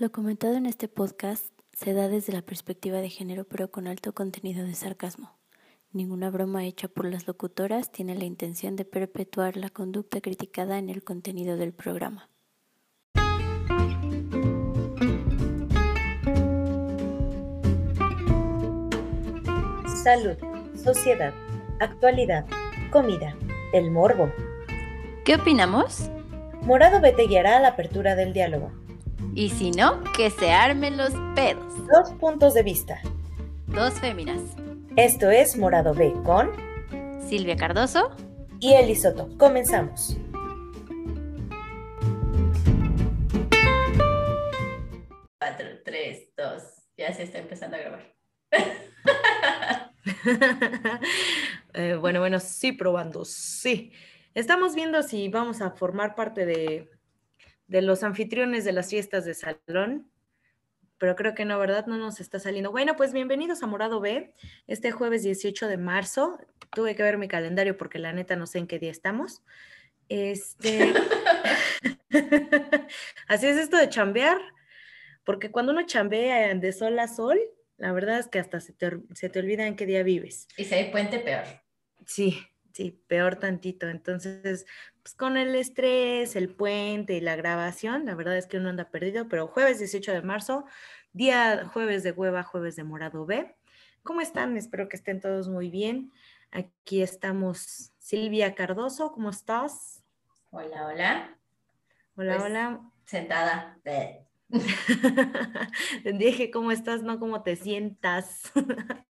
Lo comentado en este podcast se da desde la perspectiva de género pero con alto contenido de sarcasmo. Ninguna broma hecha por las locutoras tiene la intención de perpetuar la conducta criticada en el contenido del programa. Salud, sociedad, actualidad, comida, el morbo. ¿Qué opinamos? Morado B te guiará a la apertura del diálogo. Y si no, que se armen los pedos. Dos puntos de vista. Dos féminas. Esto es Morado B con Silvia Cardoso y Eli Soto. Comenzamos. Cuatro, tres, dos. Ya se está empezando a grabar. Eh, bueno, bueno, sí, probando, sí. Estamos viendo si vamos a formar parte de, de los anfitriones de las fiestas de salón, pero creo que no, ¿verdad? No nos está saliendo. Bueno, pues bienvenidos a Morado B, este jueves 18 de marzo. Tuve que ver mi calendario porque la neta no sé en qué día estamos. Este... Así es esto de chambear, porque cuando uno chambea de sol a sol, la verdad es que hasta se te, se te olvida en qué día vives. Y si hay puente, peor. Sí, sí, peor tantito. Entonces, pues con el estrés, el puente y la grabación, la verdad es que uno anda perdido, pero jueves 18 de marzo, día jueves de hueva, jueves de morado B. ¿Cómo están? Espero que estén todos muy bien. Aquí estamos Silvia Cardoso, ¿cómo estás? Hola, hola. Hola, Pues, hola. Sentada. Dije, ¿cómo estás? No, ¿cómo te sientas?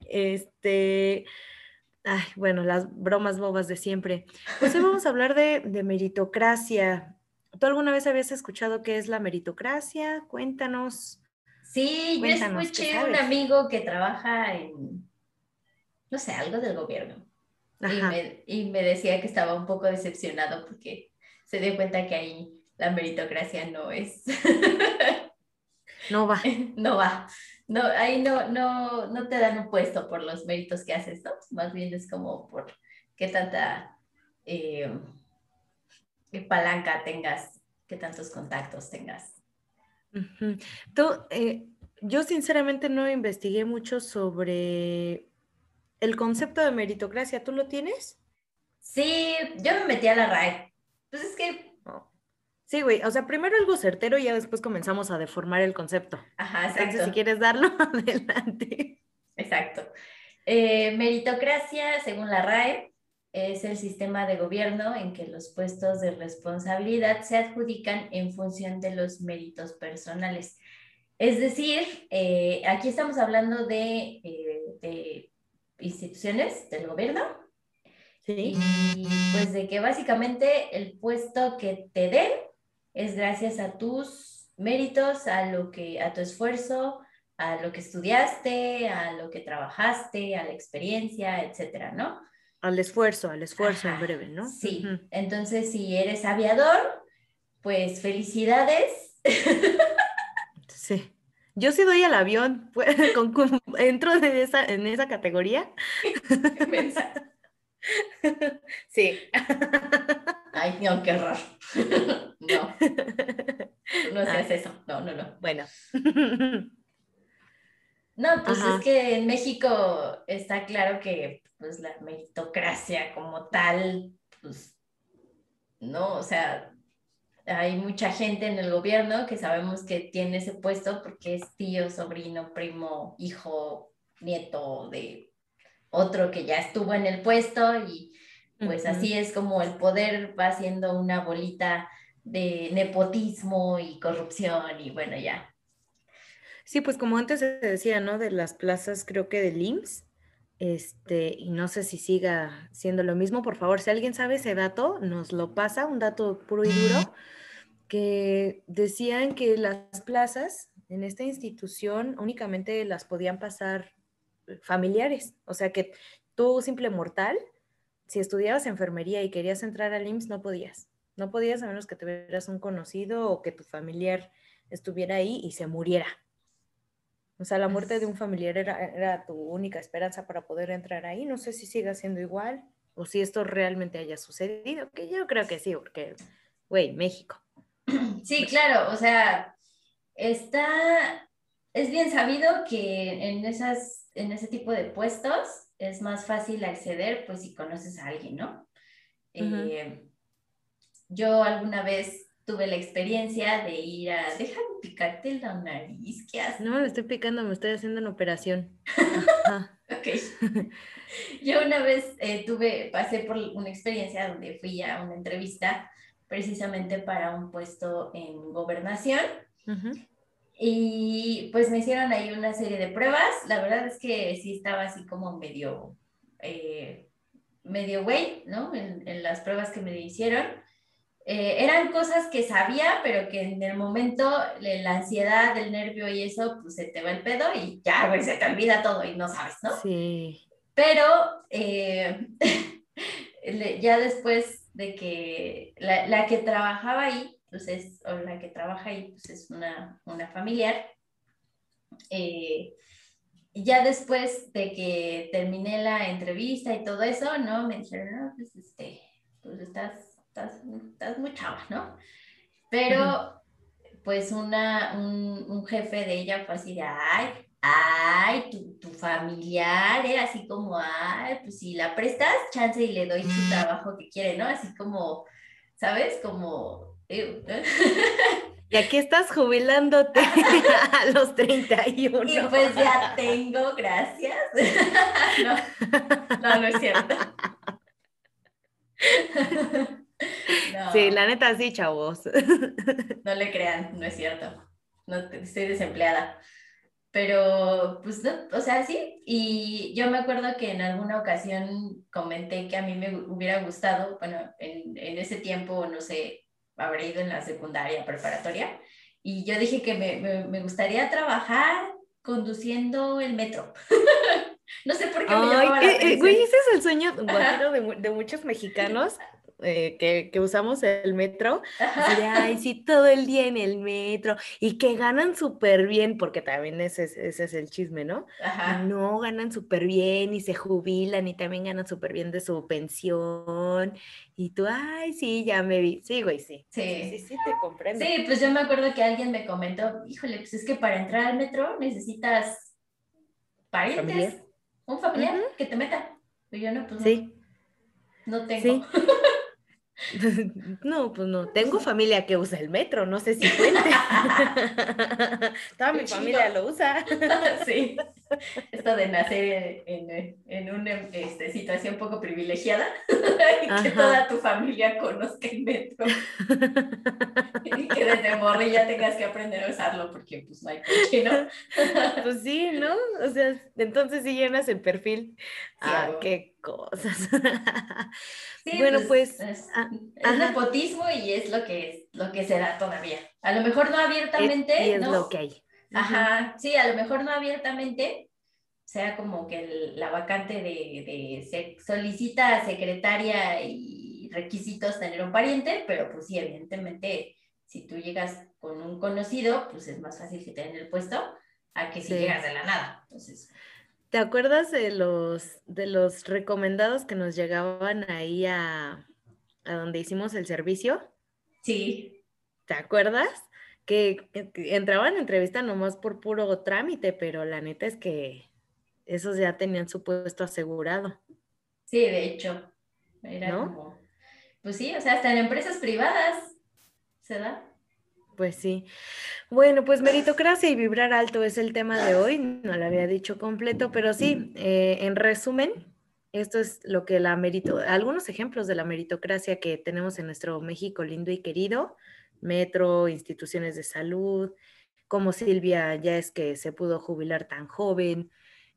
este, ay, bueno, las bromas bobas de siempre. Pues hoy vamos a hablar de, de meritocracia. ¿Tú alguna vez habías escuchado qué es la meritocracia? Cuéntanos. Sí, yo Cuéntanos, ¿qué escuché un amigo que trabaja en, no sé, algo del gobierno. Y me, y me decía que estaba un poco decepcionado porque se dio cuenta que ahí la meritocracia no es, No va. no va. No, ahí no, no, no te dan un puesto por los méritos que haces, ¿no? Más bien es como por qué tanta eh, palanca tengas, qué tantos contactos tengas. Tú, eh, yo sinceramente no investigué mucho sobre el concepto de meritocracia. ¿Tú lo tienes? Sí, yo me metí a la RAE. Pues es que, Sí, güey. O sea, primero algo certero y ya después comenzamos a deformar el concepto. ajá, Entonces, exacto. si quieres darlo, adelante. Exacto. Eh, meritocracia, según la RAE, es el sistema de gobierno en que los puestos de responsabilidad se adjudican en función de los méritos personales. Es decir, eh, aquí estamos hablando de, eh, de instituciones del gobierno Sí. y pues de que básicamente el puesto que te den es gracias a tus méritos, a lo que, a tu esfuerzo, a lo que estudiaste, a lo que trabajaste, a la experiencia, etcétera, ¿no? Al esfuerzo, al esfuerzo en breve, ¿no? Sí. Entonces, si eres aviador, pues felicidades. Sí. Yo sí doy al avión, pues, con- con- entro de esa, en esa categoría. Sí. Ay, no, qué horror. No, no seas eso. No, no, no. Bueno. No, pues Ajá. es que en México está claro que pues la meritocracia como tal, pues no, o sea, hay mucha gente en el gobierno que sabemos que tiene ese puesto porque es tío, sobrino, primo, hijo, nieto de otro que ya estuvo en el puesto y pues así es como el poder va siendo una bolita de nepotismo y corrupción y bueno, ya. Sí, pues como antes se decía, ¿no? De las plazas, creo que del IMSS, este, y no sé si siga siendo lo mismo. Por favor, si alguien sabe ese dato, nos lo pasa, un dato puro y duro, que decían que las plazas en esta institución únicamente las podían pasar eh, familiares. O sea que tú, simple mortal, si estudiabas enfermería y querías entrar al IMSS, no podías. No podías a menos que tuvieras un conocido o que tu familiar estuviera ahí y se muriera. O sea, la muerte de un familiar era, era tu única esperanza para poder entrar ahí. No sé si siga siendo igual o si esto realmente haya sucedido, que yo creo que sí, porque, güey, México. Sí, claro, o sea, está, es bien sabido que en, esas, en ese tipo de puestos es más fácil acceder, pues si conoces a alguien, ¿no? Eh, yo alguna vez tuve la experiencia de ir a, déjame picarte la nariz, ¿qué haces? No, me estoy picando, me estoy haciendo una operación. ok. Yo una vez eh, tuve, pasé por una experiencia donde fui a una entrevista precisamente para un puesto en gobernación. Y pues me hicieron ahí una serie de pruebas. La verdad es que sí estaba así como medio, eh, medio güey, ¿no? En, en, las pruebas que me hicieron. Eh, eran cosas que sabía, pero que en el momento la ansiedad, el nervio y eso, pues se te va el pedo y ya, pues, se te olvida todo y no sabes, ¿no? Sí. Pero eh, ya después de que la, la, que trabajaba ahí, pues es, o la que trabaja ahí, pues es una, una familiar. Eh, ya después de que terminé la entrevista y todo eso, ¿no? Me dijeron, no, pues este, pues estás estás, muy chava, ¿no? Pero, pues, una, un, jefe de ella fue así de, ay, ay, tu, tu familiar, era así como, ay, pues si la prestas, chance y le doy su mm. trabajo que quiere, ¿no? Así como, ¿sabes? Como... Y aquí estás jubilándote a los 31. Y pues ya tengo, gracias. no, no, no es cierto. Sí, la neta sí, chavos. No le crean, no es cierto. No, estoy desempleada. Pero, pues, no, o sea, sí. Y yo me acuerdo que en alguna ocasión comenté que a mí me hubiera gustado, bueno, en, en ese tiempo, no sé, habré ido en la secundaria, preparatoria, y yo dije que me, me, me gustaría trabajar conduciendo el metro. no sé por qué me llamaba la eh, Güey, ese es el sueño de, de, muchos mexicanos eh, que, que, usamos el metro, y ay, sí, todo el día en el metro, y que ganan súper bien, porque también ese, ese, es el chisme, ¿no? No, ganan súper bien y se jubilan y también ganan súper bien de su pensión, y tú, ay, sí, ya me vi, sí, güey, sí. Sí, sí, sí, te comprendo. Sí, pues yo me acuerdo que alguien me comentó, híjole, pues es que para entrar al metro necesitas parientes, un familiar que te meta. Pero yo no, pues sí. no, no tengo. Sí. No, pues no. Tengo familia que usa el metro, no sé si cuente. Toda mi familia lo usa. Sí. Esto de nacer en, en una este, situación poco privilegiada y que toda tu familia conozca el metro. y que desde morrilla tengas que aprender a usarlo porque pues no hay coche, ¿no? pues sí, ¿no? O sea, entonces sí llenas el perfil. ah, qué cosas. bueno, pues, es, ah, nepotismo y es lo que es, lo que se da todavía. A lo mejor no abiertamente. Es, lo que hay. Ajá, sí, a lo mejor no abiertamente, sea como que la vacante de, de se solicita secretaria y requisitos tener un pariente, pero pues sí, evidentemente, si tú llegas con un conocido, pues es más fácil que te den el puesto a que si llegas de la nada. Entonces, ¿Te acuerdas de los, de los recomendados que nos llegaban ahí a, a donde hicimos el servicio? Sí. ¿Te acuerdas? Que, entraban a entrevista nomás por puro trámite, pero la neta es que esos ya tenían su puesto asegurado. Sí, de hecho. Era como, pues sí, o sea, hasta en empresas privadas se da. Pues sí. Bueno, pues meritocracia y vibrar alto es el tema de hoy. No lo había dicho completo, pero sí, eh, en resumen, esto es lo que la merito, algunos ejemplos de la meritocracia que tenemos en nuestro México lindo y querido, metro, instituciones de salud, como Silvia ya es que se pudo jubilar tan joven.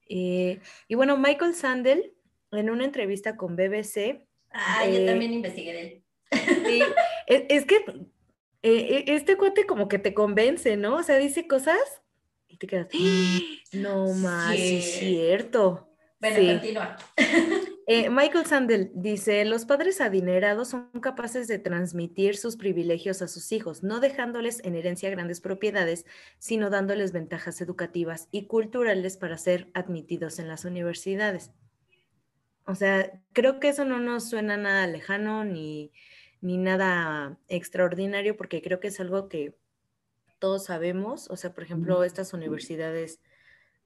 Eh, y bueno, Michael Sandel, en una entrevista con BBC. Ah, yo eh, también investigué de él. Sí, es que eh, e, este cuate como que te convence, ¿no? O sea, dice cosas y te quedas, ¡Ah! no más, sí. es cierto. Bueno, continúa. Eh, Michael Sandel dice, los padres adinerados son capaces de transmitir sus privilegios a sus hijos, no dejándoles en herencia grandes propiedades, sino dándoles ventajas educativas y culturales para ser admitidos en las universidades. O sea, creo que eso no nos suena nada lejano ni, ni nada extraordinario, porque creo que es algo que todos sabemos, o sea, por ejemplo, estas universidades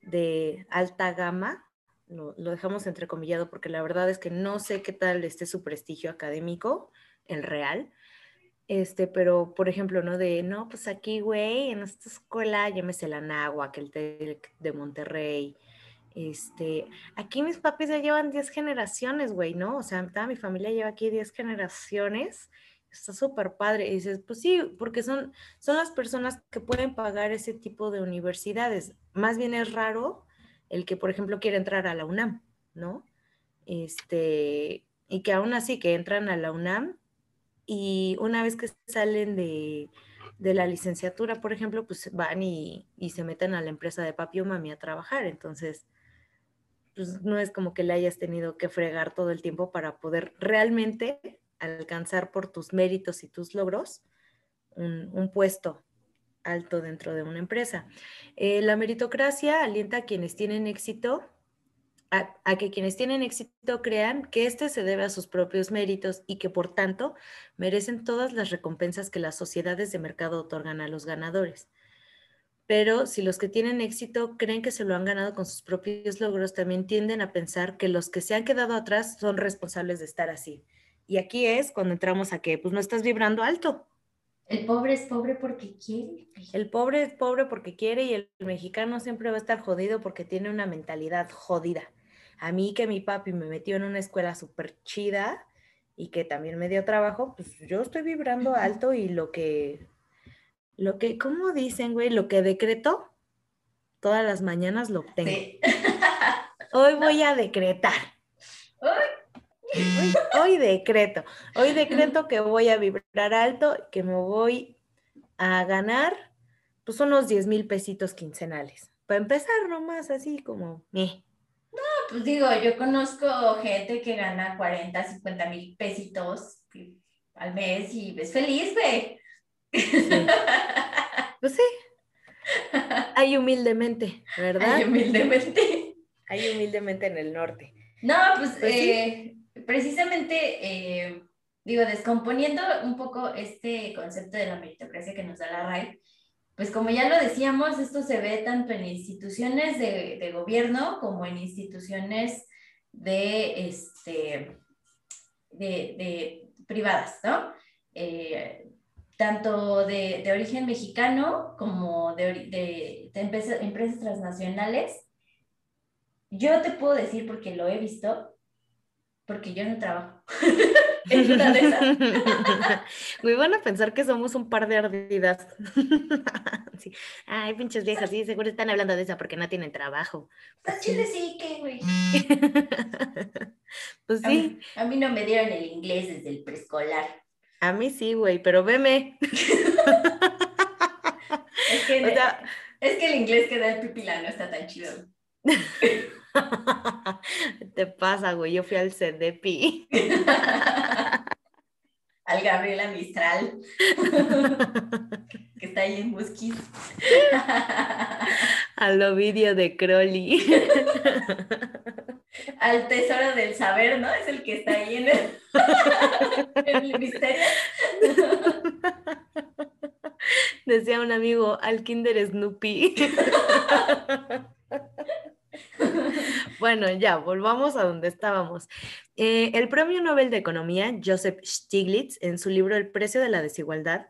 de alta gama, lo, lo, dejamos entrecomillado porque la verdad es que no sé qué tal esté su prestigio académico, el real, este, pero por ejemplo, ¿no? De, no, pues aquí, güey, en esta escuela, llámese la Nagua, que el TEC de Monterrey, este, aquí mis papis ya llevan 10 generaciones, güey, ¿no? O sea, toda mi familia lleva aquí 10 generaciones. Está súper padre. Y dices, pues sí, porque son, son las personas que pueden pagar ese tipo de universidades. Más bien es raro el que, por ejemplo, quiere entrar a la UNAM, ¿no? Este, y que aún así que entran a la UNAM y una vez que salen de, de la licenciatura, por ejemplo, pues van y, y, se meten a la empresa de papi o mami a trabajar. Entonces, pues no es como que le hayas tenido que fregar todo el tiempo para poder realmente alcanzar por tus méritos y tus logros un, puesto alto dentro de una empresa. Eh, la meritocracia alienta a quienes tienen éxito, a, a, que quienes tienen éxito crean que éste se debe a sus propios méritos y que por tanto merecen todas las recompensas que las sociedades de mercado otorgan a los ganadores. Pero si los que tienen éxito creen que se lo han ganado con sus propios logros, también tienden a pensar que los que se han quedado atrás son responsables de estar así. Y aquí es cuando entramos a que pues no estás vibrando alto. El pobre es pobre porque quiere. El pobre es pobre porque quiere y el mexicano siempre va a estar jodido porque tiene una mentalidad jodida. A mí que mi papi me metió en una escuela súper chida y que también me dio trabajo, pues yo estoy vibrando alto y lo que lo que, ¿cómo dicen, güey? Lo que decreto, todas las mañanas lo obtengo. Hoy voy a decretar. Hoy, hoy, decreto. Hoy decreto que voy a vibrar alto, que me voy a ganar pues unos 10 mil pesitos quincenales. Para empezar nomás así como... Eh. No, pues digo, yo conozco gente que gana 40, 50 mil pesitos al mes y es feliz, güey. Pues sí. Hay humildemente, ¿verdad? Hay humildemente. Hay humildemente en el norte. No, pues, pues eh, precisamente, eh, digo, descomponiendo un poco este concepto de la meritocracia que nos da la RAI, pues como ya lo decíamos, esto se ve tanto en instituciones de, gobierno como en instituciones de, este, de, privadas, ¿no? Eh, tanto de, origen mexicano como de, empresas, transnacionales. Yo te puedo decir porque lo he visto, porque yo no trabajo. de. Muy van a pensar que somos un par de ardidas. Ay, pinches viejas, sí, seguro están hablando de eso porque no tienen trabajo. Pues chile sí, ¿qué, güey? pues sí. a mí no me dieron el inglés desde el preescolar. A mí sí, güey, pero veme. es, que, es que el inglés que da el pipila no está tan chido. Te pasa, güey, yo fui al CDP. al Gabriela Mistral, que está ahí en Musquis. Al Ovidio de Crowley. Al tesoro del saber, ¿no? Es el que está ahí en el, misterio. Decía un amigo, al Kinder Snoopy. bueno, ya, volvamos a donde estábamos. Eh, el premio Nobel de Economía, Joseph Stiglitz, en su libro El precio de la desigualdad,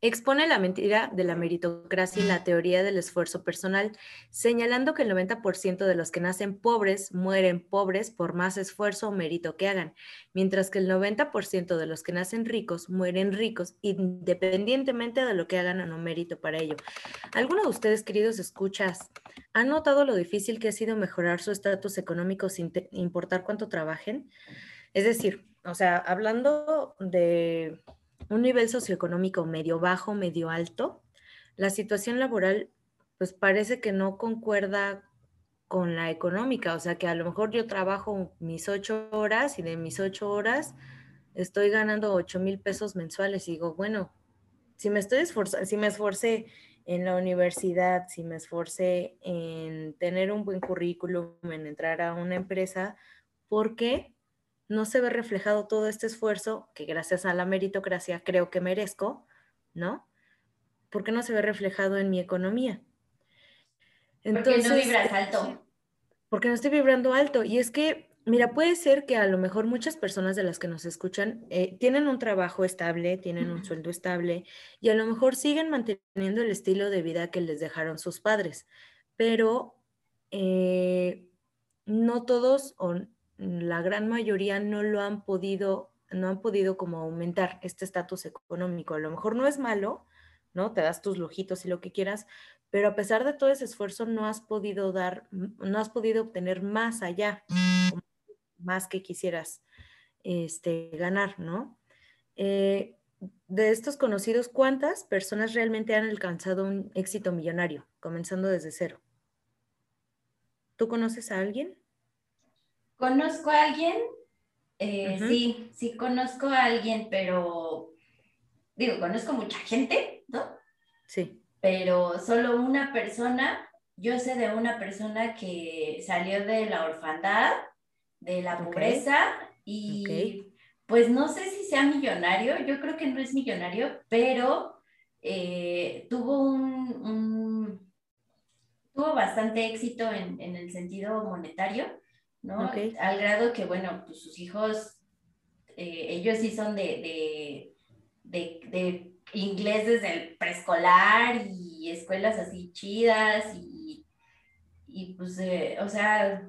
expone la mentira de la meritocracia y la teoría del esfuerzo personal, señalando que el 90% de los que nacen pobres mueren pobres por más esfuerzo o mérito que hagan, mientras que el 90% de los que nacen ricos mueren ricos independientemente de lo que hagan o no mérito para ello. ¿Alguno de ustedes, queridos escuchas, ha notado lo difícil que ha sido mejorar su estatus económico sin importar cuánto trabajen? Es decir, o sea, hablando de un nivel socioeconómico medio bajo, medio alto, la situación laboral pues parece que no concuerda con la económica, o sea que a lo mejor yo trabajo mis ocho horas y de mis ocho horas estoy ganando ocho mil pesos mensuales y digo, bueno, si me estoy esforzando, si me esforcé en la universidad, si me esforcé en tener un buen currículum, en entrar a una empresa, ¿por qué no se ve reflejado todo este esfuerzo que gracias a la meritocracia creo que merezco, ¿no? ¿por qué no se ve reflejado en mi economía? Entonces, porque no vibras alto. Porque no estoy vibrando alto. Y es que, mira, puede ser que a lo mejor muchas personas de las que nos escuchan eh, tienen un trabajo estable, tienen un sueldo estable y a lo mejor siguen manteniendo el estilo de vida que les dejaron sus padres. Pero eh, no todos o la gran mayoría no lo han podido, no han podido como aumentar este estatus económico. A lo mejor no es malo, ¿no? Te das tus lujitos y lo que quieras, pero a pesar de todo ese esfuerzo no has podido dar, no has podido obtener más allá, más que quisieras este, ganar, ¿no? Eh, de estos conocidos, ¿cuántas personas realmente han alcanzado un éxito millonario, comenzando desde cero? ¿Tú conoces a alguien? Conozco a alguien, eh, sí, sí conozco a alguien, pero digo, conozco mucha gente, ¿no? Sí. Pero solo una persona, yo sé de una persona que salió de la orfandad, de la pobreza y pues no sé si sea millonario, yo creo que no es millonario, pero eh, tuvo un tuvo bastante éxito en, en el sentido monetario, ¿no? Al grado que, bueno, pues sus hijos, eh, ellos sí son de, de, de, inglés desde el preescolar y escuelas así chidas y, y pues, eh, o sea,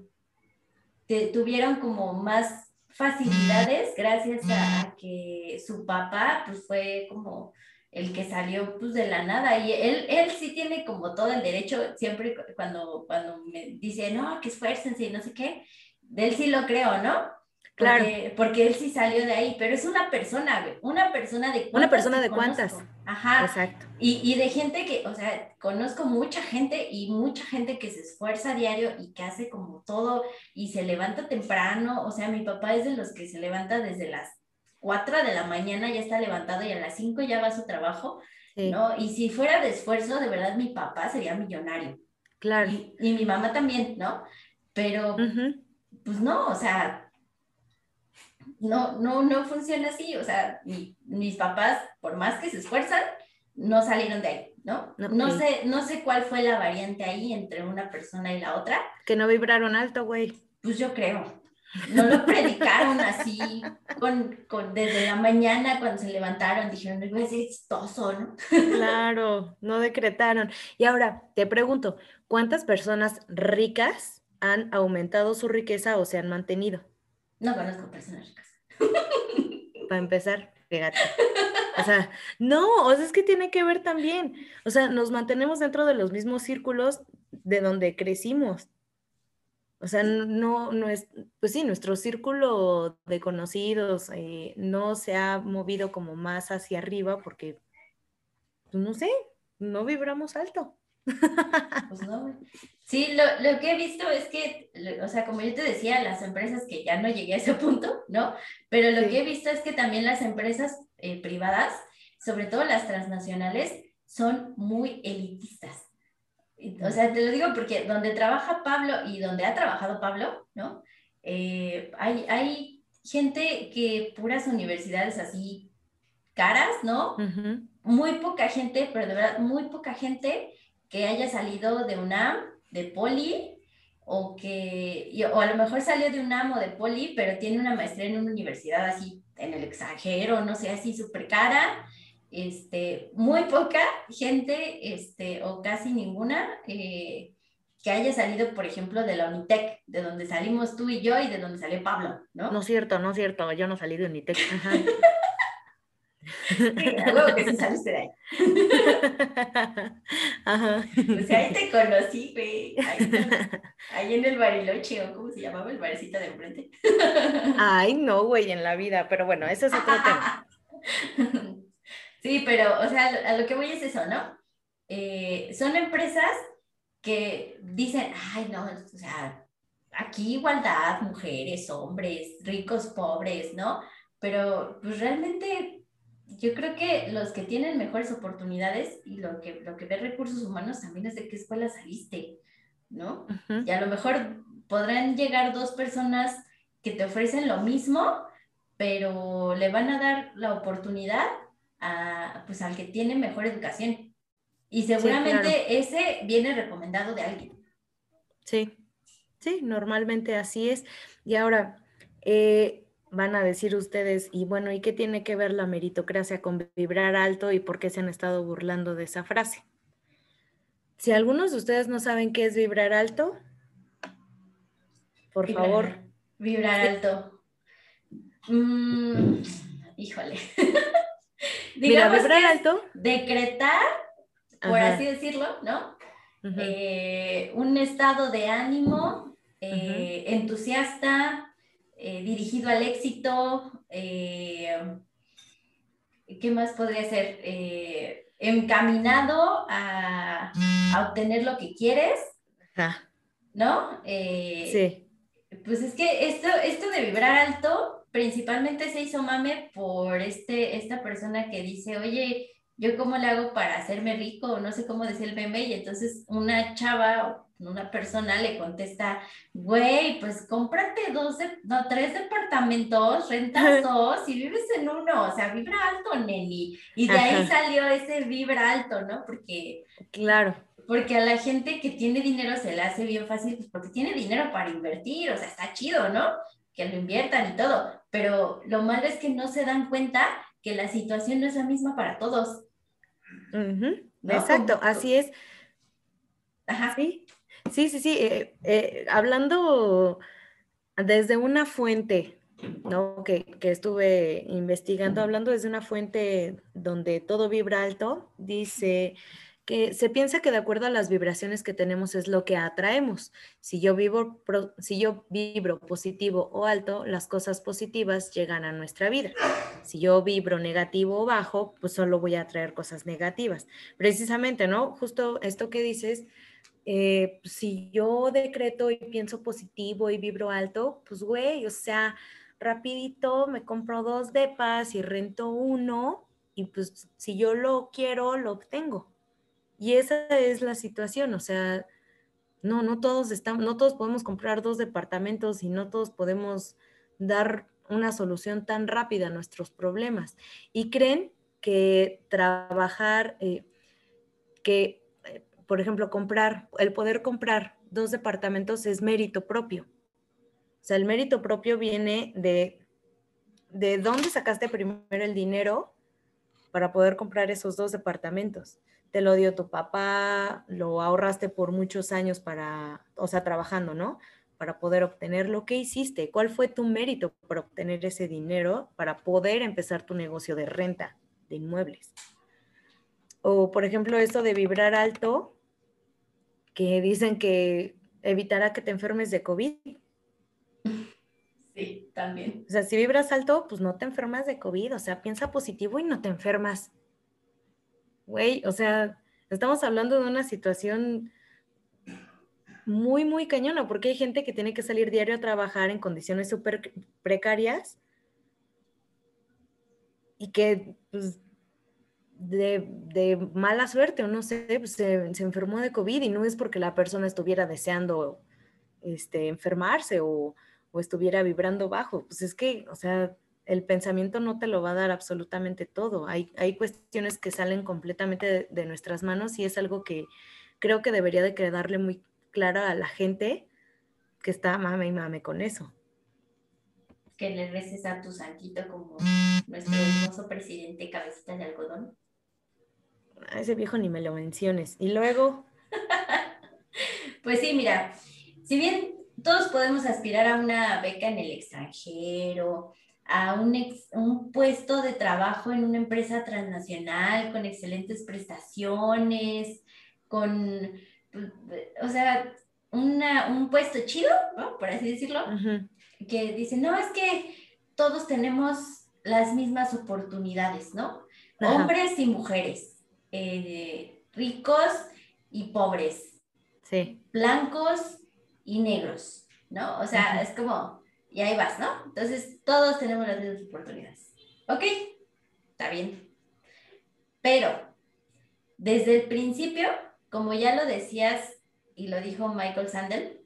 tuvieron como más facilidades gracias a, que su papá pues fue como el que salió pues de la nada y él, él sí tiene como todo el derecho, siempre cuando, cuando me dice, no, que esfuércense y no sé qué, de él sí lo creo, ¿no? Claro. Porque, él sí salió de ahí, pero es una persona, una persona de Una persona de cuántas. Ajá. Exacto. Y, y, de gente que, o sea, conozco mucha gente y mucha gente que se esfuerza a diario y que hace como todo y se levanta temprano. O sea, mi papá es de los que se levanta desde las 4 de la mañana ya está levantado y a las 5 ya va a su trabajo, ¿no? Y si fuera de esfuerzo, de verdad mi papá sería millonario. Claro. Y, mi mamá también, ¿no? Pero, pues no, o sea, no, no, no funciona así, o sea, mis papás, por más que se esfuerzan, no salieron de ahí, ¿no? No, sé, no sé cuál fue la variante ahí entre una persona y la otra. Que no vibraron alto, güey. Pues yo creo. No lo predicaron así, con, con, desde la mañana cuando se levantaron, dijeron, es exitoso, ¿no? Claro, no decretaron. Y ahora te pregunto, ¿cuántas personas ricas han aumentado su riqueza o se han mantenido? No conozco personas ricas. Para empezar, fíjate. O sea, no, o sea, es que tiene que ver también. O sea, nos mantenemos dentro de los mismos círculos de donde crecimos. O sea, no, no es, pues sí, nuestro círculo de conocidos eh, no se ha movido como más hacia arriba porque, pues no sé, no vibramos alto. Pues no, Sí, lo, lo, que he visto es que, o sea, como yo te decía, las empresas que ya no llegué a ese punto, ¿no? Pero lo que he visto es que también las empresas eh, privadas, sobre todo las transnacionales, son muy elitistas. O sea, te lo digo porque donde trabaja Pablo y donde ha trabajado Pablo, ¿no? Eh, hay, hay gente que puras universidades así caras, ¿no? Muy poca gente, pero de verdad, muy poca gente que haya salido de UNAM, de Poli, o que, o a lo mejor salió de UNAM o de Poli, pero tiene una maestría en una universidad así en el extranjero, no sé, así súper cara, este, muy poca gente, este, o casi ninguna, eh, que haya salido, por ejemplo, de la Unitec, de donde salimos tú y yo y de donde salió Pablo, ¿no? No es cierto, no es cierto, yo no salí de Unitec. Ajá. Luego que sí saliste de ahí. Ajá. Pues ahí te conocí, güey. Ahí, en el bariloche, o cómo se llamaba el barecito de enfrente. Ay, no, güey, en la vida, pero bueno, ese es otro tema. Sí, pero, o sea, a lo que voy es eso, ¿no? Eh, son empresas que dicen, ay, no, o sea, aquí igualdad, mujeres, hombres, ricos, pobres, ¿no? Pero pues realmente yo creo que los que tienen mejores oportunidades y lo que, lo que ve recursos humanos también es de qué escuela saliste, ¿no? Y a lo mejor podrán llegar dos personas que te ofrecen lo mismo, pero le van a dar la oportunidad a, pues al que tiene mejor educación, Y seguramente ese viene recomendado de alguien. Sí, sí, normalmente así es. Y ahora, eh, van a decir ustedes, y bueno, ¿y qué tiene que ver la meritocracia con vibrar alto y por qué se han estado burlando de esa frase? Si algunos de ustedes no saben qué es vibrar alto, por favor. Vibrar alto. Mm, híjole. Mira, vibrar alto. Decretar, por así decirlo, ¿no? Eh, un estado de ánimo eh, entusiasta, eh, dirigido al éxito, eh, ¿qué más podría ser? Eh, encaminado a, obtener lo que quieres, ¿no? sí. Pues es que esto, esto de vibrar alto principalmente se hizo mame por este, esta persona que dice, oye, ¿yo cómo le hago para hacerme rico? No sé cómo decía el meme, y entonces una chava una persona le contesta, güey, pues cómprate dos, no, tres departamentos, rentas dos y vives en uno, o sea, vibra alto, Nelly. Y de ahí salió ese vibra alto, ¿no? Porque... Claro. Porque a la gente que tiene dinero se le hace bien fácil, pues porque tiene dinero para invertir, o sea, está chido, ¿no? Que lo inviertan y todo. Pero lo malo es que no se dan cuenta que la situación no es la misma para todos. Exacto, así es. Ajá. Sí, Sí, sí, sí. Eh, eh, hablando desde una fuente, ¿no? Que, que, estuve investigando, hablando desde una fuente donde todo vibra alto, dice que se piensa que de acuerdo a las vibraciones que tenemos es lo que atraemos. Si yo, vivo, si yo vibro positivo o alto, las cosas positivas llegan a nuestra vida. Si yo vibro negativo o bajo, pues solo voy a atraer cosas negativas. Precisamente, ¿no? Justo esto que dices eh, si yo decreto y pienso positivo y vibro alto, pues güey, o sea, rapidito me compro dos depas y rento uno y pues si yo lo quiero, lo obtengo. Y esa es la situación, o sea, no, no todos estamos, no todos podemos comprar dos departamentos y no todos podemos dar una solución tan rápida a nuestros problemas. Y creen que trabajar, eh, que por ejemplo, comprar, el poder comprar dos departamentos es mérito propio. O sea, el mérito propio viene de, de dónde sacaste primero el dinero para poder comprar esos dos departamentos. Te lo dio tu papá, lo ahorraste por muchos años para, o sea, trabajando, ¿no? Para poder obtener lo que hiciste. ¿Cuál fue tu mérito para obtener ese dinero para poder empezar tu negocio de renta de inmuebles? O, por ejemplo, esto de vibrar alto, que dicen que evitará que te enfermes de COVID. Sí, también. O sea, si vibras alto, pues no te enfermas de COVID, o sea, piensa positivo y no te enfermas. Güey, o sea, estamos hablando de una situación muy, muy cañona, porque hay gente que tiene que salir diario a trabajar en condiciones súper precarias y que pues, de, mala suerte o no sé, pues, se, enfermó de COVID y no es porque la persona estuviera deseando este, enfermarse o, estuviera vibrando bajo. Pues es que, o sea, el pensamiento no te lo va a dar absolutamente todo. Hay, hay cuestiones que salen completamente de, nuestras manos y es algo que creo que debería de quedarle muy claro a la gente que está mame y mame con eso. Que le reces a tu sanquito como nuestro hermoso presidente cabecita de algodón a ese viejo ni me lo menciones. Y luego... pues sí, mira, si bien todos podemos aspirar a una beca en el extranjero, a un, un, puesto de trabajo en una empresa transnacional con excelentes prestaciones, con, o sea, un puesto chido, ¿no? Por así decirlo, que dicen, no, es que todos tenemos las mismas oportunidades, ¿no? Hombres y mujeres. Eh, ricos y pobres. Sí. Blancos y negros, ¿no? O sea, es como, y ahí vas, ¿no? Entonces, todos tenemos las mismas oportunidades. ¿Ok? Está bien. Pero, desde el principio, como ya lo decías y lo dijo Michael Sandel,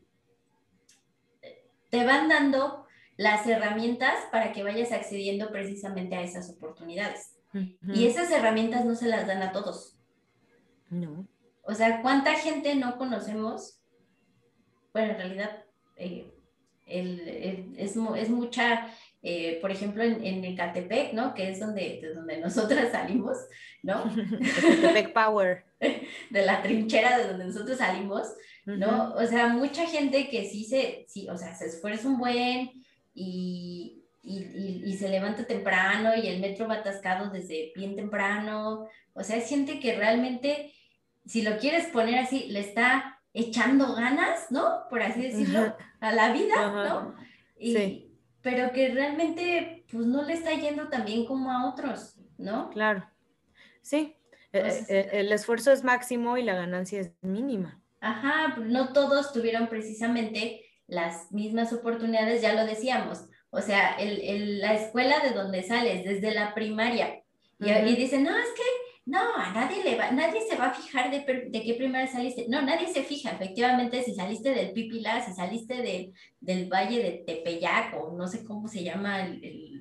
te van dando las herramientas para que vayas accediendo precisamente a esas oportunidades. Y esas herramientas no se las dan a todos. No. O sea, ¿cuánta gente no conocemos? Bueno, en realidad eh, es, es, mucha, eh, por ejemplo, en, en, Ecatepec, ¿no? Que es donde, de donde nosotras salimos, ¿no? Ecatepec Power. De la trinchera de donde nosotros salimos, ¿no? O sea, mucha gente que sí se, sí, o sea, se esfuerza un buen y, y, y, se levanta temprano y el metro va atascado desde bien temprano. O sea, siente que realmente, si lo quieres poner así, le está echando ganas, ¿no? Por así decirlo, a la vida, ¿no? sí. Pero que realmente, pues no le está yendo tan bien como a otros, ¿no? Claro. Sí. E, e, el, esfuerzo es máximo y la ganancia es mínima. Ajá, no todos tuvieron precisamente las mismas oportunidades, ya lo decíamos. O sea, el, la escuela de donde sales, desde la primaria, y, y dicen, no, es que no, a nadie, le va, nadie se va a fijar de, qué primaria saliste. No, nadie se fija, efectivamente, si saliste del Pipila, si saliste de, del Valle de Tepeyac, o no sé cómo se llama el,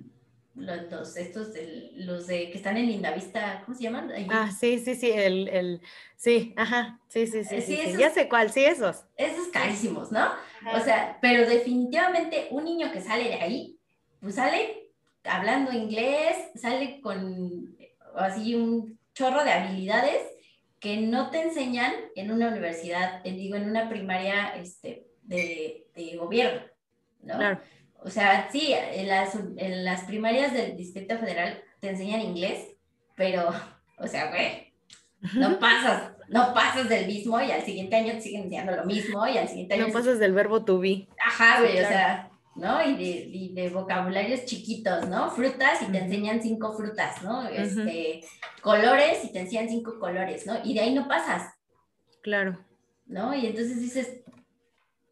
los, estos, los de que están en Lindavista, ¿cómo se llaman? Ah, sí, sí, sí, el, el, sí, ajá, sí, sí, sí, sí, ya sé cuál, sí, esos. Esos carísimos, ¿no? O sea, pero definitivamente un niño que sale de ahí, pues sale hablando inglés, sale con así un chorro de habilidades que no te enseñan en una universidad, digo, en una primaria este, de, de gobierno, ¿no? Claro. O sea, sí, en las, en las primarias del Distrito Federal te enseñan inglés, pero, o sea, güey, no pasas, no pasas del mismo y al siguiente año te siguen enseñando lo mismo y al siguiente año... No pasas del verbo to be. Ajá, güey, o sea, ¿no? Y de, y de, vocabularios chiquitos, ¿no? Frutas y te enseñan cinco frutas, ¿no? Este, colores y te enseñan cinco colores, ¿no? Y de ahí no pasas. Claro. ¿No? Y entonces dices,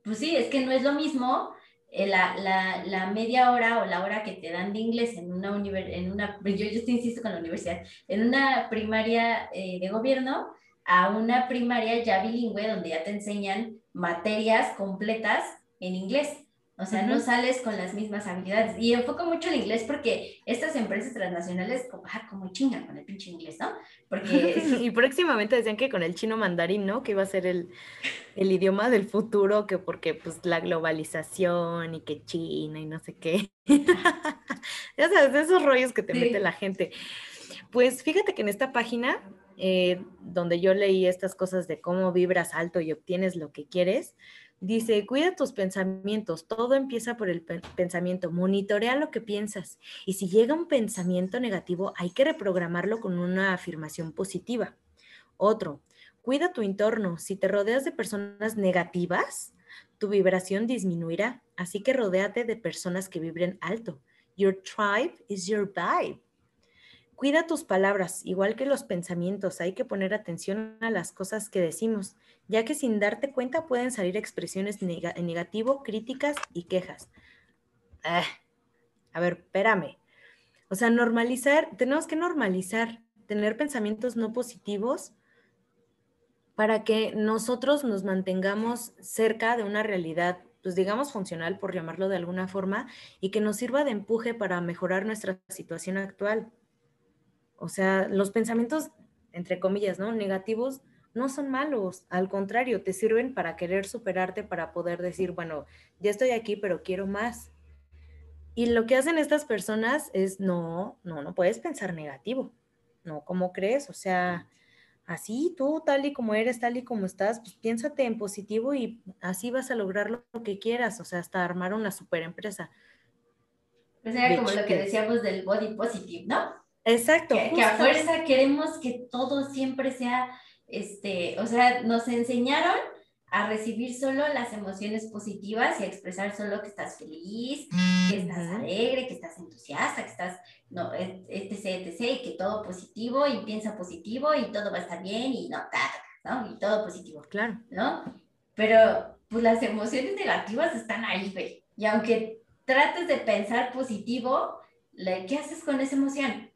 pues sí, es que no es lo mismo la, la, la, media hora o la hora que te dan de inglés en una universidad, en una, yo, yo te insisto con la universidad, en una primaria eh, de gobierno a una primaria ya bilingüe donde ya te enseñan materias completas en inglés. O sea, no sales con las mismas habilidades. Y enfoco mucho el inglés porque estas empresas transnacionales, como, ah, como chingan con el pinche inglés, ¿no? Porque... y próximamente decían que con el chino mandarín, ¿no? Que iba a ser el, el idioma del futuro, que porque pues la globalización y que China y no sé qué. ya sabes, esos rollos que te mete la gente. Pues fíjate que en esta página, eh, donde yo leí estas cosas de cómo vibras alto y obtienes lo que quieres, Dice, cuida tus pensamientos, todo empieza por el pensamiento, monitorea lo que piensas y si llega un pensamiento negativo hay que reprogramarlo con una afirmación positiva. Otro, cuida tu entorno, si te rodeas de personas negativas, tu vibración disminuirá, así que rodéate de personas que vibren alto. Your tribe is your vibe. Cuida tus palabras, igual que los pensamientos, hay que poner atención a las cosas que decimos, ya que sin darte cuenta pueden salir expresiones negativas, negativo, críticas y quejas. Ah, a ver, espérame. O sea, normalizar, tenemos que normalizar, tener pensamientos no positivos para que nosotros nos mantengamos cerca de una realidad, pues digamos funcional, por llamarlo de alguna forma, y que nos sirva de empuje para mejorar nuestra situación actual. O sea, los pensamientos, entre comillas, ¿no? Negativos no son malos, al contrario, te sirven para querer superarte, para poder decir, bueno, ya estoy aquí, pero quiero más. Y lo que hacen estas personas es, no, no, no puedes pensar negativo, no, ¿cómo crees? O sea, así tú, tal y como eres, tal y como estás, pues piénsate en positivo y así vas a lograr lo que quieras, o sea, hasta armar una super empresa. Pues era como lo que decíamos del body positive, ¿no? Exacto. Que, a fuerza queremos que todo siempre sea, este, o sea, nos enseñaron a recibir solo las emociones positivas y a expresar solo que estás feliz, que estás alegre, que estás entusiasta, que estás, no, etc, etc, y que todo positivo y piensa positivo y todo va a estar bien y no, ¿no? Y todo positivo. Claro. ¿No? Pero, pues las emociones negativas están ahí, güey. Y aunque trates de pensar positivo, ¿qué haces con esa emoción?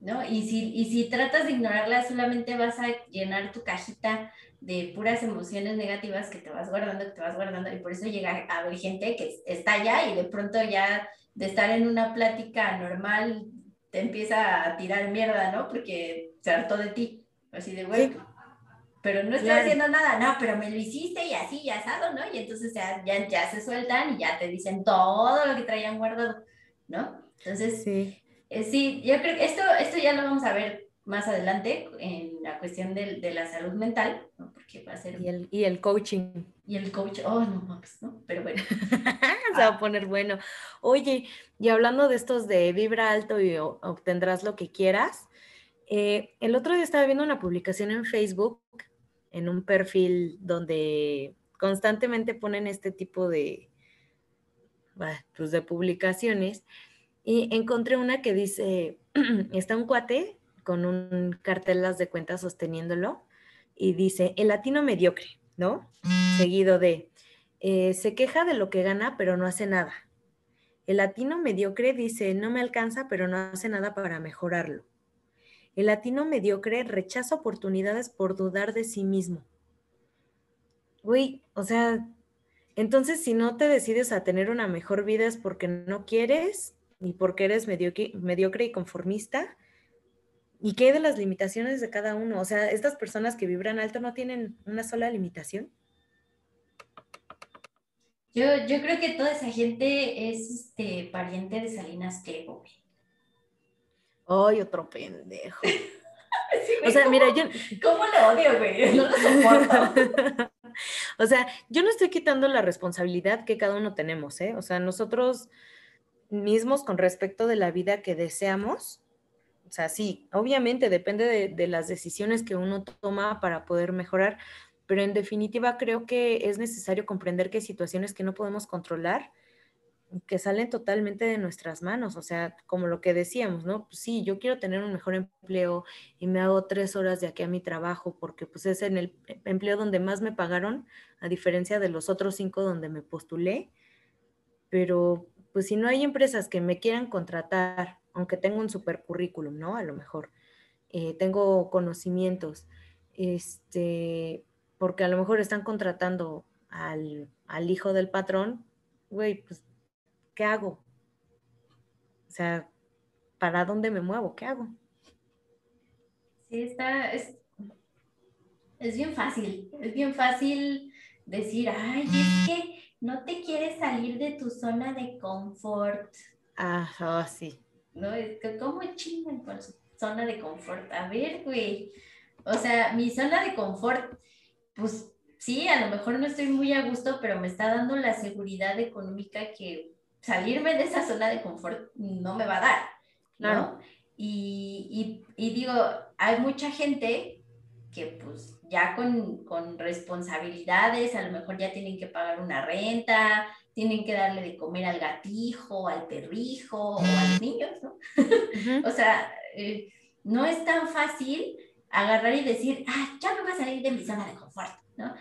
¿No? Y si, y si tratas de ignorarla, solamente vas a llenar tu cajita de puras emociones negativas que te vas guardando, que te vas guardando, y por eso llega a haber gente que está allá y de pronto ya de estar en una plática normal te empieza a tirar mierda, ¿no? Porque se hartó de ti. Así de, güey, pero no estoy haciendo nada, no, pero me lo hiciste y así, y asado, ¿no? Y entonces ya, ya, ya, se sueltan y ya te dicen todo lo que traían guardado, ¿no? Entonces, sí, eh, sí yo creo que esto, esto ya lo vamos a ver más adelante en la cuestión de, de la salud mental, ¿no? Porque va a ser... Y el, y el coaching. Y el coaching, oh, no, pues, ¿no? Pero bueno. se va a poner bueno. Oye, y hablando de estos de vibra alto y obtendrás lo que quieras, eh, el otro día estaba viendo una publicación en Facebook en un perfil donde constantemente ponen este tipo de, pues de publicaciones y encontré una que dice, está un cuate con un cartel de cuentas sosteniéndolo y dice, el latino mediocre, ¿no? Seguido de, eh, se queja de lo que gana pero no hace nada. El latino mediocre dice, no me alcanza pero no hace nada para mejorarlo. El latino mediocre rechaza oportunidades por dudar de sí mismo. Güey, o sea, entonces si no te decides a tener una mejor vida es porque no quieres y porque eres mediocre, mediocre y conformista. ¿Y qué de las limitaciones de cada uno? O sea, estas personas que vibran alto no tienen una sola limitación. Yo, yo creo que toda esa gente es este, pariente de Salinas Pliego, Ay, otro pendejo. o sea, mira, yo. ¿Cómo lo odio, güey? No lo soporto. o sea, yo no estoy quitando la responsabilidad que cada uno tenemos, ¿eh? O sea, nosotros mismos con respecto de la vida que deseamos, o sea, sí, obviamente depende de, de las decisiones que uno toma para poder mejorar, pero en definitiva creo que es necesario comprender que hay situaciones que no podemos controlar que salen totalmente de nuestras manos, o sea, como lo que decíamos, ¿no? Pues sí, yo quiero tener un mejor empleo y me hago tres horas de aquí a mi trabajo porque pues es en el empleo donde más me pagaron, a diferencia de los otros cinco donde me postulé, pero pues si no hay empresas que me quieran contratar, aunque tengo un super currículum, ¿no? A lo mejor eh, tengo conocimientos, este, porque a lo mejor están contratando al, al hijo del patrón, güey, pues ¿qué hago? O sea, ¿para dónde me muevo? ¿Qué hago? Sí, está, es, bien fácil, es bien fácil decir, ay, es que no te quieres salir de tu zona de confort. Ah, oh, sí. No, es que como chingan con su zona de confort. A ver, güey. O sea, mi zona de confort, pues sí, a lo mejor no estoy muy a gusto, pero me está dando la seguridad económica que salirme de esa zona de confort no me va a dar, ¿no? Y, digo, hay mucha gente que pues ya con, con, responsabilidades, a lo mejor ya tienen que pagar una renta, tienen que darle de comer al gatijo, al perrijo o a los niños, ¿no? o sea, eh, no es tan fácil agarrar y decir, ah, ya me voy a salir de mi zona de confort, ¿no?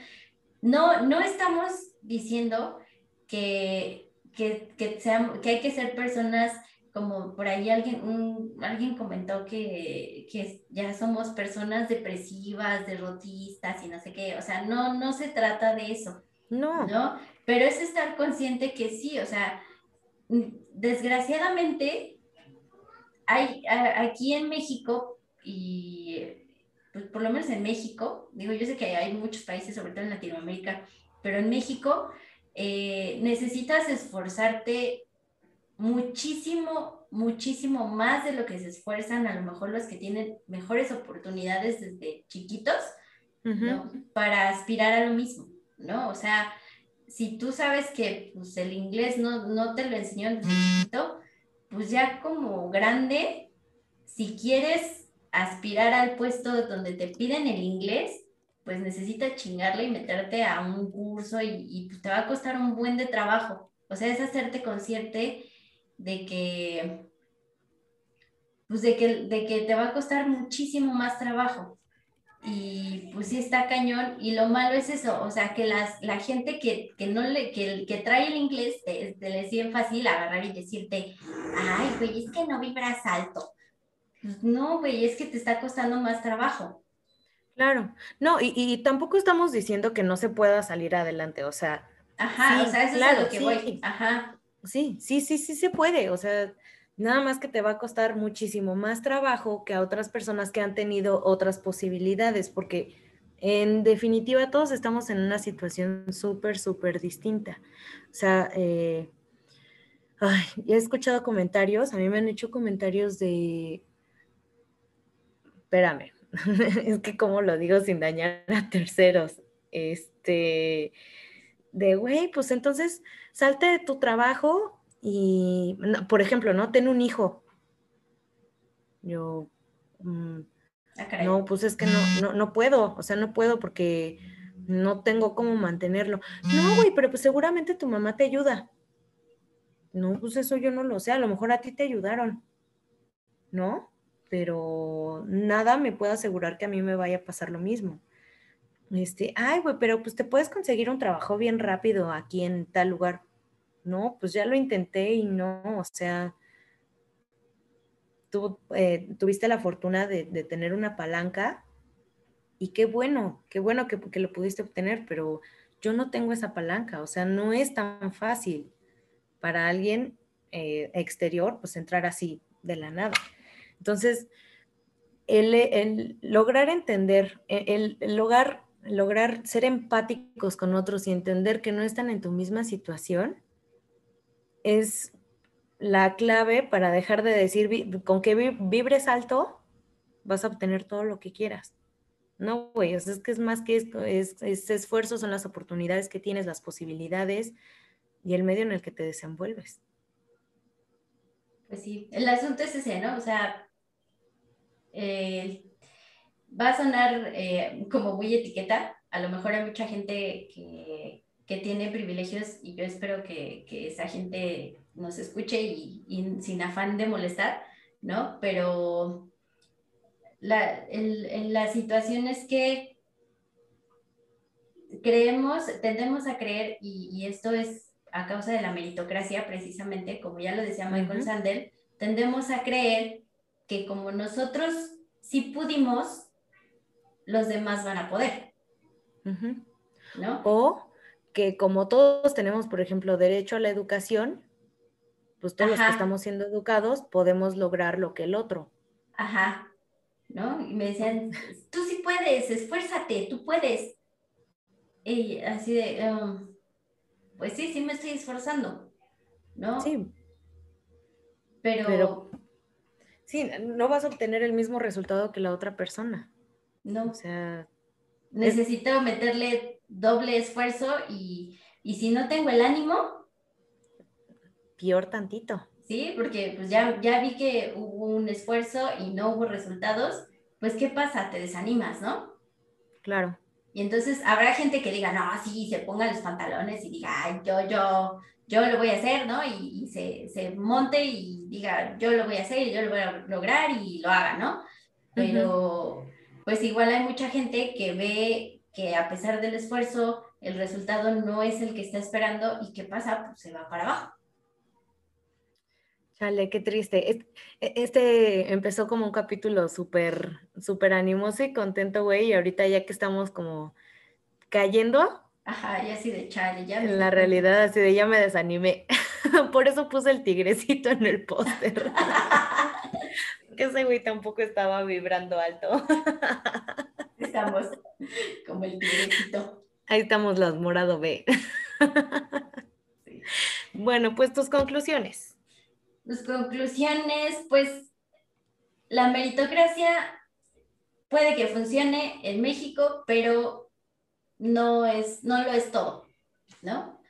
No, no estamos diciendo que que, que, que hay que ser personas como por ahí alguien, un, alguien comentó que, que, ya somos personas depresivas, derrotistas y no sé qué, o sea, no, no se trata de eso. No. ¿No? Pero es estar consciente que sí, o sea, desgraciadamente, hay aquí en México y pues por lo menos en México, digo, yo sé que hay muchos países, sobre todo en Latinoamérica, pero en México eh, necesitas esforzarte muchísimo, muchísimo más de lo que se esfuerzan a lo mejor los que tienen mejores oportunidades desde chiquitos, ¿no? Para aspirar a lo mismo, ¿no? O sea, si tú sabes que pues, el inglés no, no te lo enseñó desde chiquito, pues ya como grande, si quieres aspirar al puesto donde te piden el inglés, pues necesitas chingarle y meterte a un curso y, pues te va a costar un buen de trabajo. O sea, es hacerte consciente de que, pues de que, de que te va a costar muchísimo más trabajo. Y pues sí está cañón. Y lo malo es eso, o sea, que las, la gente que, no le, que, que trae el inglés, te, te es bien fácil agarrar y decirte, ay, güey, es que no vibras alto. Pues no, güey, es que te está costando más trabajo. Claro, no, y, tampoco estamos diciendo que no se pueda salir adelante, o sea. Ajá, o sea, eso es a lo que voy. Ajá. Sí, sí, sí, sí se puede, o sea, Nada más que te va a costar muchísimo más trabajo que a otras personas que han tenido otras posibilidades, porque en definitiva todos estamos en una situación súper, súper distinta. O sea, eh, ay, he escuchado comentarios, a mí me han hecho comentarios de, espérame, es que como lo digo sin dañar a terceros, este, de, güey, pues entonces salte de tu trabajo y, por ejemplo, ¿no? Ten un hijo. Yo, mm, ah, no, pues es que no, no, no puedo, o sea, no puedo porque no tengo cómo mantenerlo. No, güey, pero pues seguramente tu mamá te ayuda. No, pues eso yo no lo sé, a lo mejor a ti te ayudaron, ¿no? Pero nada me puede asegurar que a mí me vaya a pasar lo mismo. Este, ay, güey, pero pues te puedes conseguir un trabajo bien rápido aquí en tal lugar. No, pues ya lo intenté y no, o sea, tú eh, tuviste la fortuna de, tener una palanca y qué bueno, qué bueno que, que, lo pudiste obtener, pero yo no tengo esa palanca, o sea, no es tan fácil para alguien eh, exterior, pues entrar así de la nada. Entonces, el, lograr entender, el, el lograr lograr ser empáticos con otros y entender que no están en tu misma situación es la clave para dejar de decir con que vibres alto vas a obtener todo lo que quieras. No, güey, es que es más que esto, es, es esfuerzo, son las oportunidades que tienes, las posibilidades y el medio en el que te desenvuelves. Pues sí, el asunto es ese, ¿no? O sea, va a sonar eh, como muy etiqueta. A lo mejor hay mucha gente que, que tiene privilegios y yo espero que, que esa gente nos escuche y, y, sin afán de molestar, ¿no? Pero la, el, la situación es que creemos, tendemos a creer, y, y, esto es a causa de la meritocracia, precisamente, como ya lo decía Michael Sandel, tendemos a creer que como nosotros sí pudimos, los demás van a poder. ¿No? O que como todos tenemos, por ejemplo, derecho a la educación, pues todos los que estamos siendo educados podemos lograr lo que el otro. Ajá. ¿No? Y me decían, tú sí puedes, esfuérzate, tú puedes. Y así de, um, pues sí, sí me estoy esforzando, ¿no? Sí. Pero, Pero, sí, no vas a obtener el mismo resultado que la otra persona. No. O sea. Necesito meterle doble esfuerzo y, si no tengo el ánimo. Peor tantito. Sí, porque pues ya, ya vi que hubo un esfuerzo y no hubo resultados. Pues, ¿qué pasa? Te desanimas, ¿no? Claro. Y entonces habrá gente que diga, no, sí, se ponga los pantalones y diga, ay, yo, yo, yo lo voy a hacer, ¿no? Y, se, se, monte y diga, yo lo voy a hacer y yo lo voy a lograr y lo haga, ¿no? Pero, pues igual hay mucha gente que ve que a pesar del esfuerzo, el resultado no es el que está esperando y ¿qué pasa? Pues se va para abajo. Chale, qué triste. E, este, empezó como un capítulo súper, súper animoso y contento, güey, y ahorita ya que estamos como cayendo. Ajá, ya así de chale, ya. En la realidad, así de ya me desanimé. Por eso puse el tigrecito en el póster. que ese güey tampoco estaba vibrando alto. Estamos como el tigrecito. Ahí estamos los morado B. Bueno, pues tus conclusiones. Tus conclusiones, pues la meritocracia puede que funcione en México, pero no, es, no lo es todo, ¿no?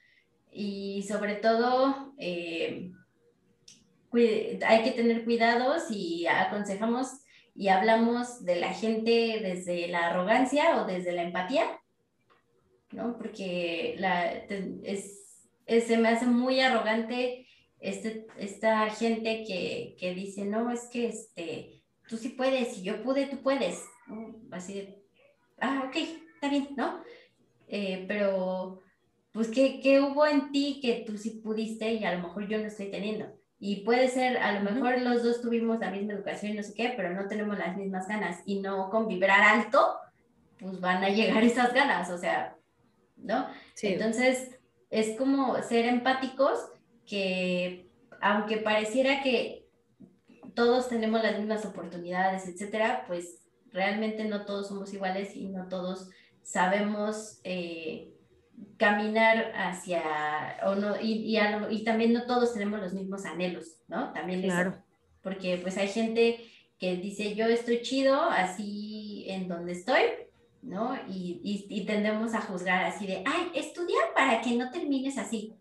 Y sobre todo, eh, hay que tener cuidados y aconsejamos y hablamos de la gente desde la arrogancia o desde la empatía, ¿no? Porque la, es, se me hace muy arrogante este, esta gente que, que, dice, no, es que este, tú sí puedes, si yo pude, tú puedes, Así ah, ok, está bien, ¿no? Eh, pero, pues, ¿qué, ¿qué hubo en ti que tú sí pudiste y a lo mejor yo no estoy teniendo? Y puede ser, a lo mejor los dos tuvimos la misma educación y no sé qué, pero no tenemos las mismas ganas. Y no con vibrar alto, pues van a llegar esas ganas, o sea, ¿no? Entonces, es como ser empáticos que, aunque pareciera que todos tenemos las mismas oportunidades, etcétera, pues realmente no todos somos iguales y no todos sabemos eh, caminar hacia, o no, y, y, también no todos tenemos los mismos anhelos, ¿no? También claro. porque pues hay gente que dice, yo estoy chido así en donde estoy, ¿no? Y, y, tendemos a juzgar así de, ay, estudia para que no termines así,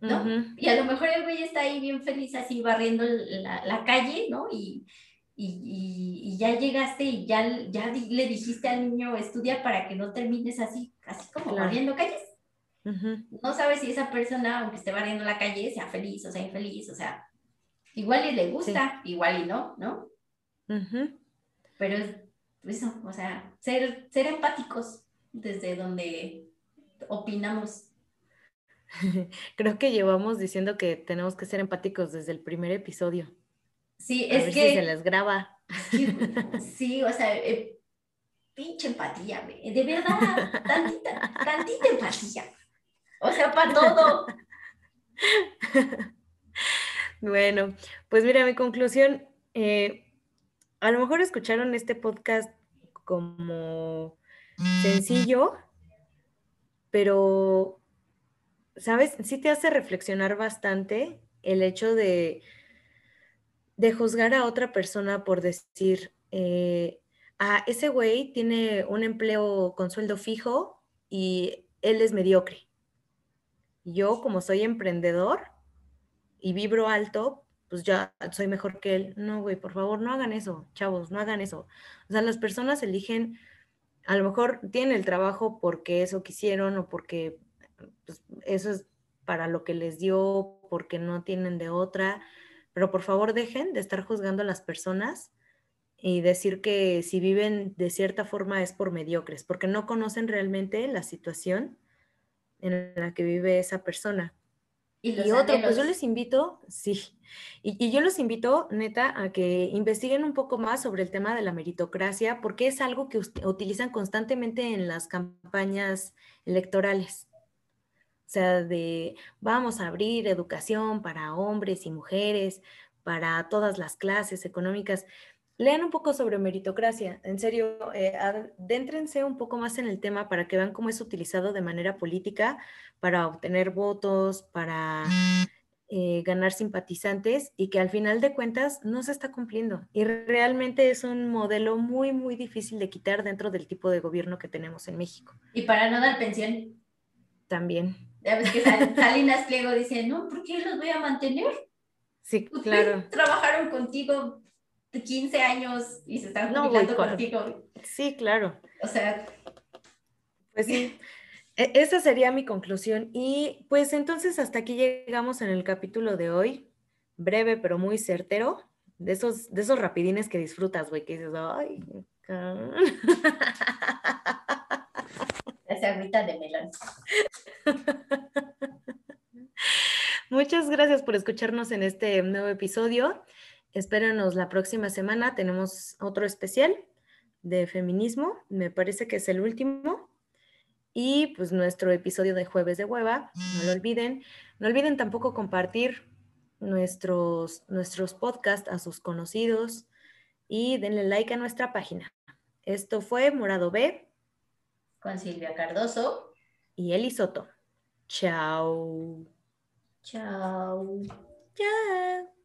¿no? Y a lo mejor el güey está ahí bien feliz así barriendo la, la calle, ¿no? Y, y, y, ya llegaste y ya, ya le dijiste al niño, estudia para que no termines así, así como barriendo calles. No sabes si esa persona, aunque esté barriendo la calle, sea feliz o sea infeliz, o sea, igual y le gusta, igual y no, ¿no? Pero es eso, o sea, ser, ser empáticos desde donde opinamos. Creo que llevamos diciendo que tenemos que ser empáticos desde el primer episodio. Sí, es que. se les graba. Sí, o sea, eh, pinche empatía, de verdad, tantita, tantita empatía. O sea, para todo. Bueno, pues mira, mi conclusión, eh, a lo mejor escucharon este podcast como sencillo, pero, ¿sabes? Sí te hace reflexionar bastante el hecho de de juzgar a otra persona por decir, eh, ah, ese güey tiene un empleo con sueldo fijo y él es mediocre. Yo, como soy emprendedor y vibro alto, pues ya soy mejor que él. No, güey, por favor, no hagan eso, chavos, no hagan eso. O sea, las personas eligen, a lo mejor tienen el trabajo porque eso quisieron o porque pues, eso es para lo que les dio, porque no tienen de otra pero por favor dejen de estar juzgando a las personas y decir que si viven de cierta forma es por mediocres, porque no conocen realmente la situación en la que vive esa persona. Y, otro, pues yo les invito, sí, y, y, yo los invito, neta, a que investiguen un poco más sobre el tema de la meritocracia, porque es algo que utilizan constantemente en las campañas electorales. O sea, de vamos a abrir educación para hombres y mujeres, para todas las clases económicas. Lean un poco sobre meritocracia, en serio, eh, adéntrense un poco más en el tema para que vean cómo es utilizado de manera política para obtener votos, para eh, ganar simpatizantes y que al final de cuentas no se está cumpliendo. Y realmente es un modelo muy, muy difícil de quitar dentro del tipo de gobierno que tenemos en México. Y para no dar pensión. También. Ya ves que Salinas Pliego dice, no, ¿por qué los voy a mantener? Sí, claro. Trabajaron contigo 15 años y se están jubilando contigo. Sí, claro. O sea. Pues sí. E, esa sería mi conclusión. Y pues entonces hasta aquí llegamos en el capítulo de hoy. Breve, pero muy certero. De esos, de esos rapidines que disfrutas, güey, que dices, ay. Esa agüita de melón. Muchas gracias por escucharnos en este nuevo episodio. Espérenos la próxima semana. Tenemos otro especial de feminismo. Me parece que es el último. Y pues nuestro episodio de jueves de hueva. No lo olviden. No olviden tampoco compartir nuestros, nuestros podcasts a sus conocidos y denle like a nuestra página. Esto fue Morado B. Con Silvia Cardoso. Y Eli Soto. Chao. Chao. Chao.